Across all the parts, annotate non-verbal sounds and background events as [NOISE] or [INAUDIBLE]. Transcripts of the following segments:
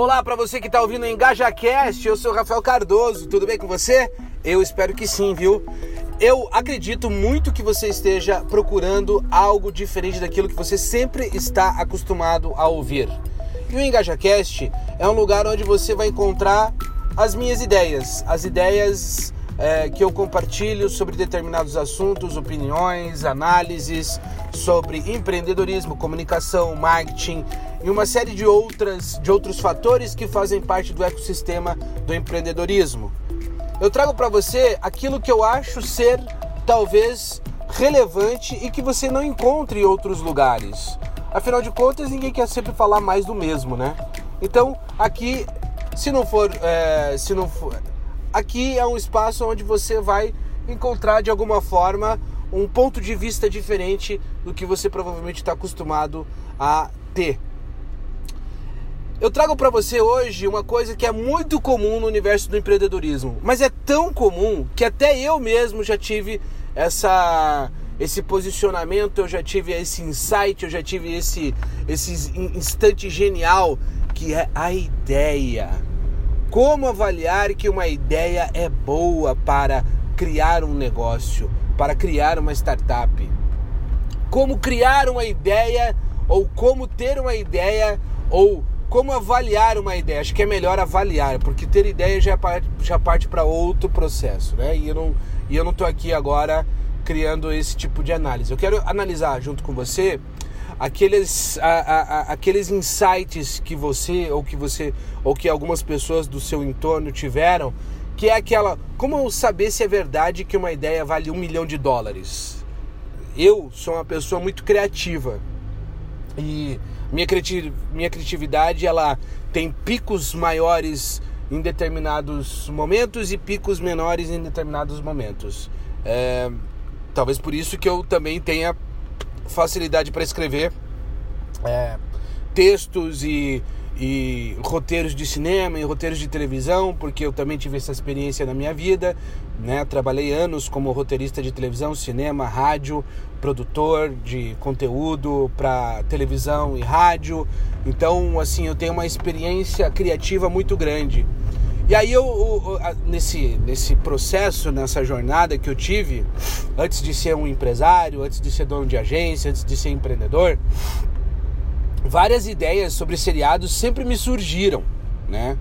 Olá para você que está ouvindo o EngajaCast, eu sou Rafael Cardoso, tudo bem com você? Eu espero que sim, viu? Eu acredito muito que você esteja procurando algo diferente daquilo que você sempre está acostumado a ouvir. E o EngajaCast é um lugar onde você vai encontrar as minhas ideias, as ideias é, que eu compartilho sobre determinados assuntos, opiniões, análises sobre empreendedorismo, comunicação, marketing e uma série de outras de outros fatores que fazem parte do ecossistema do empreendedorismo. Eu trago para você aquilo que eu acho ser talvez relevante e que você não encontre em outros lugares. Afinal de contas, ninguém quer sempre falar mais do mesmo, né? Então, aqui, se não for, é, se não for, aqui é um espaço onde você vai encontrar de alguma forma um ponto de vista diferente do que você provavelmente está acostumado a ter. Eu trago para você hoje uma coisa que é muito comum no universo do empreendedorismo, mas é tão comum que até eu mesmo já tive essa esse posicionamento, eu já tive esse insight, eu já tive esse esse instante genial que é a ideia. Como avaliar que uma ideia é boa para criar um negócio, para criar uma startup? Como criar uma ideia ou como ter uma ideia ou como avaliar uma ideia? Acho que é melhor avaliar, porque ter ideia já, é já parte para outro processo, né? E eu não e eu não aqui agora criando esse tipo de análise. Eu quero analisar junto com você aqueles, a, a, aqueles insights que você ou que você ou que algumas pessoas do seu entorno tiveram, que é aquela como saber se é verdade que uma ideia vale um milhão de dólares. Eu sou uma pessoa muito criativa e minha, criativ minha criatividade ela tem picos maiores em determinados momentos e picos menores em determinados momentos. É, talvez por isso que eu também tenha facilidade para escrever é, textos e, e roteiros de cinema e roteiros de televisão, porque eu também tive essa experiência na minha vida. Né? Trabalhei anos como roteirista de televisão, cinema, rádio, produtor de conteúdo para televisão e rádio. Então, assim, eu tenho uma experiência criativa muito grande. E aí eu, eu, nesse, nesse processo, nessa jornada que eu tive, antes de ser um empresário, antes de ser dono de agência, antes de ser empreendedor, várias ideias sobre seriados sempre me surgiram, né?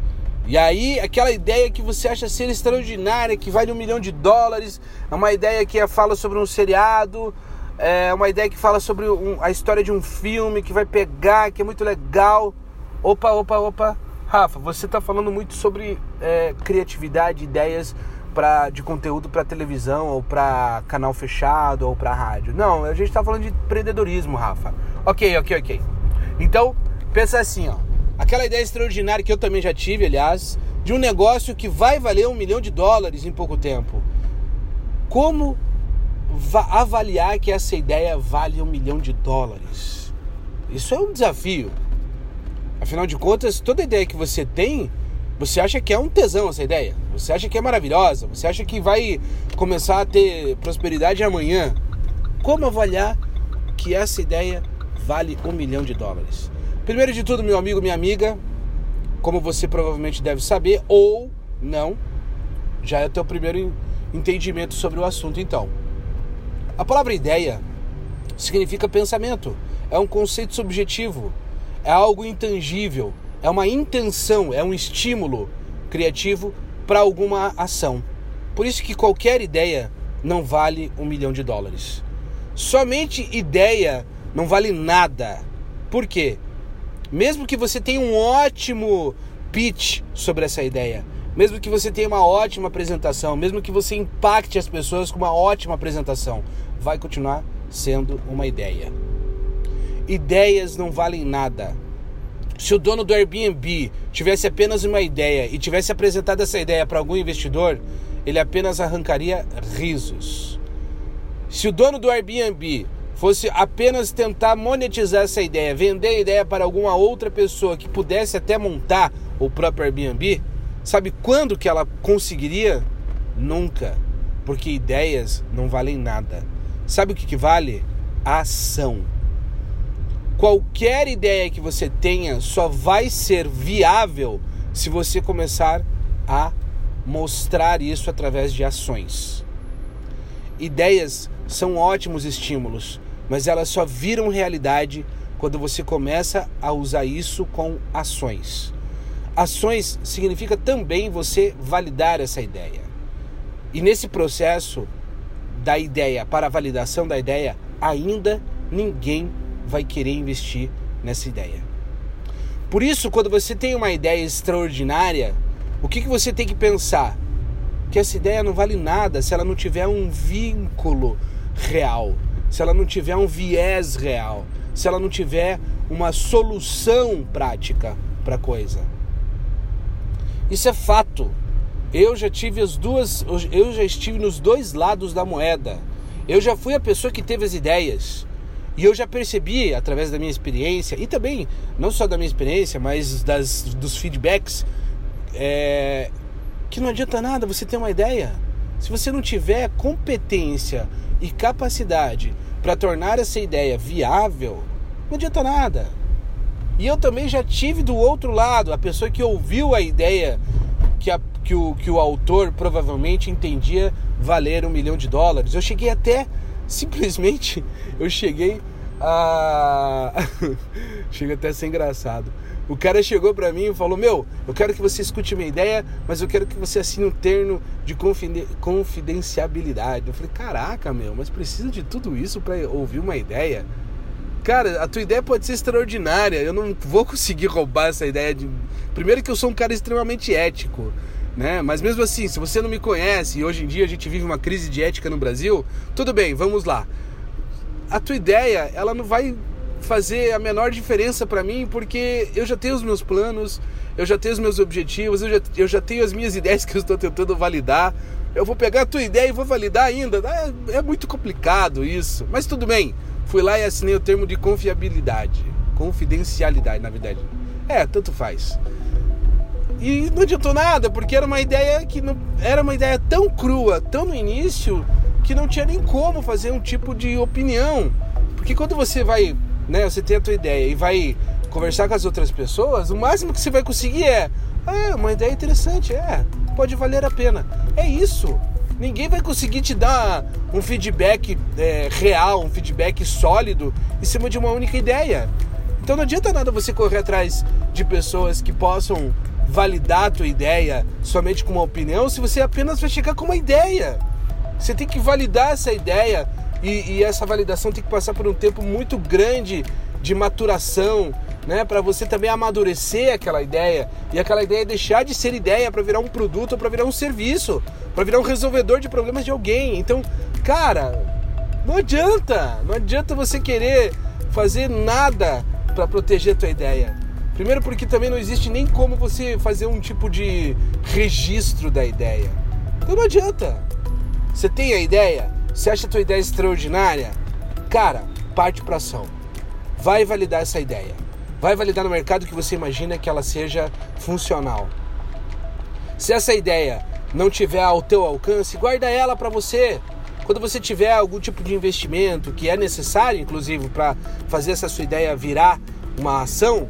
E aí, aquela ideia que você acha ser extraordinária, que vale um milhão de dólares, é uma ideia que fala sobre um seriado, é uma ideia que fala sobre um, a história de um filme que vai pegar, que é muito legal. Opa, opa, opa, Rafa, você está falando muito sobre é, criatividade, ideias pra, de conteúdo para televisão ou para canal fechado ou para rádio. Não, a gente está falando de empreendedorismo, Rafa. Ok, ok, ok. Então, pensa assim, ó. Aquela ideia extraordinária que eu também já tive, aliás, de um negócio que vai valer um milhão de dólares em pouco tempo. Como avaliar que essa ideia vale um milhão de dólares? Isso é um desafio. Afinal de contas, toda ideia que você tem, você acha que é um tesão essa ideia. Você acha que é maravilhosa. Você acha que vai começar a ter prosperidade amanhã. Como avaliar que essa ideia vale um milhão de dólares? Primeiro de tudo, meu amigo, minha amiga, como você provavelmente deve saber, ou não, já é o teu primeiro entendimento sobre o assunto então. A palavra ideia significa pensamento, é um conceito subjetivo é algo intangível, é uma intenção, é um estímulo criativo para alguma ação. Por isso que qualquer ideia não vale um milhão de dólares. Somente ideia não vale nada. Por quê? Mesmo que você tenha um ótimo pitch sobre essa ideia, mesmo que você tenha uma ótima apresentação, mesmo que você impacte as pessoas com uma ótima apresentação, vai continuar sendo uma ideia. Ideias não valem nada. Se o dono do Airbnb tivesse apenas uma ideia e tivesse apresentado essa ideia para algum investidor, ele apenas arrancaria risos. Se o dono do Airbnb fosse apenas tentar monetizar essa ideia, vender a ideia para alguma outra pessoa que pudesse até montar o próprio Airbnb, sabe quando que ela conseguiria? Nunca, porque ideias não valem nada. Sabe o que, que vale? A ação. Qualquer ideia que você tenha só vai ser viável se você começar a mostrar isso através de ações. Ideias são ótimos estímulos, mas elas só viram realidade quando você começa a usar isso com ações. Ações significa também você validar essa ideia. E nesse processo da ideia para a validação da ideia, ainda ninguém vai querer investir nessa ideia. Por isso, quando você tem uma ideia extraordinária, o que, que você tem que pensar? Que essa ideia não vale nada se ela não tiver um vínculo real, se ela não tiver um viés real, se ela não tiver uma solução prática para a coisa. Isso é fato. Eu já tive as duas, eu já estive nos dois lados da moeda. Eu já fui a pessoa que teve as ideias. E eu já percebi, através da minha experiência, e também, não só da minha experiência, mas das, dos feedbacks, é, que não adianta nada você ter uma ideia. Se você não tiver competência e capacidade para tornar essa ideia viável, não adianta nada. E eu também já tive do outro lado, a pessoa que ouviu a ideia que, a, que, o, que o autor provavelmente entendia valer um milhão de dólares. Eu cheguei até, simplesmente, [LAUGHS] eu cheguei a. [LAUGHS] Chega até a ser engraçado. O cara chegou para mim e falou: Meu, eu quero que você escute minha ideia, mas eu quero que você assine um termo de confidencialidade. Eu falei: Caraca, meu, mas precisa de tudo isso para ouvir uma ideia? cara, a tua ideia pode ser extraordinária. Eu não vou [LAUGHS] conseguir roubar essa ideia de. Primeiro que eu sou um cara extremamente ético, né? Mas mesmo assim, se você não me conhece e hoje em dia a gente vive uma crise de ética no Brasil, tudo bem, vamos lá. A tua ideia, ela não vai fazer a menor diferença para mim, porque eu já tenho os meus planos, eu já tenho os meus objetivos, eu já, eu já tenho as minhas ideias que eu estou tentando validar. Eu vou pegar a tua ideia e vou validar ainda. É, é muito complicado isso, mas tudo bem. Fui lá e assinei o termo de confiabilidade. Confidencialidade, na verdade. É, tanto faz. E não adiantou nada, porque era uma ideia que não, era uma ideia tão crua, tão no início, que não tinha nem como fazer um tipo de opinião. Porque quando você vai, né, você tem a tua ideia e vai conversar com as outras pessoas, o máximo que você vai conseguir é, ah, uma ideia interessante, é, pode valer a pena. É isso. Ninguém vai conseguir te dar um feedback é, real, um feedback sólido em cima de uma única ideia. Então não adianta nada você correr atrás de pessoas que possam validar a tua ideia somente com uma opinião se você apenas vai chegar com uma ideia. Você tem que validar essa ideia e, e essa validação tem que passar por um tempo muito grande de maturação, né, para você também amadurecer aquela ideia e aquela ideia deixar de ser ideia para virar um produto para virar um serviço, para virar um resolvedor de problemas de alguém. Então, cara, não adianta, não adianta você querer fazer nada para proteger a tua ideia. Primeiro porque também não existe nem como você fazer um tipo de registro da ideia. Então não adianta. Você tem a ideia? Você acha a tua ideia extraordinária? Cara, parte para ação. Vai validar essa ideia vai validar no mercado que você imagina que ela seja funcional. Se essa ideia não tiver ao teu alcance, guarda ela para você. Quando você tiver algum tipo de investimento que é necessário, inclusive, para fazer essa sua ideia virar uma ação,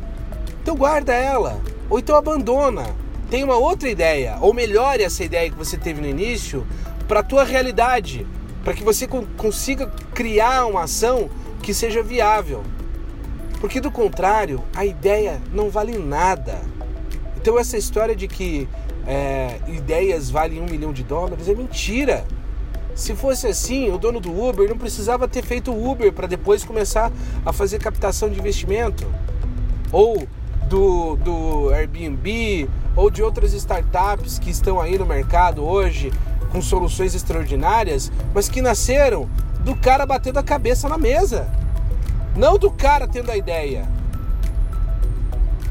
então guarda ela. Ou então abandona. Tem uma outra ideia, ou melhore essa ideia que você teve no início para a tua realidade, para que você consiga criar uma ação que seja viável. Porque do contrário, a ideia não vale nada. Então essa história de que é, ideias valem um milhão de dólares é mentira. Se fosse assim, o dono do Uber não precisava ter feito o Uber para depois começar a fazer captação de investimento. Ou do, do Airbnb, ou de outras startups que estão aí no mercado hoje com soluções extraordinárias, mas que nasceram do cara batendo a cabeça na mesa. Não do cara tendo a ideia.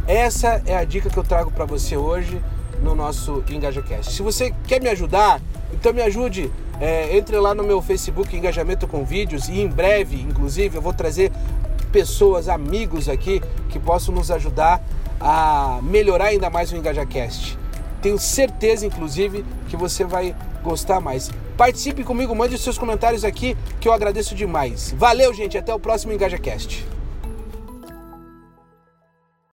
Essa é a dica que eu trago para você hoje no nosso EngajaCast. Se você quer me ajudar, então me ajude. É, entre lá no meu Facebook Engajamento com Vídeos e em breve, inclusive, eu vou trazer pessoas, amigos aqui que possam nos ajudar a melhorar ainda mais o EngajaCast. Tenho certeza, inclusive, que você vai gostar mais. Participe comigo, mande os seus comentários aqui que eu agradeço demais. Valeu, gente, até o próximo EngajaCast.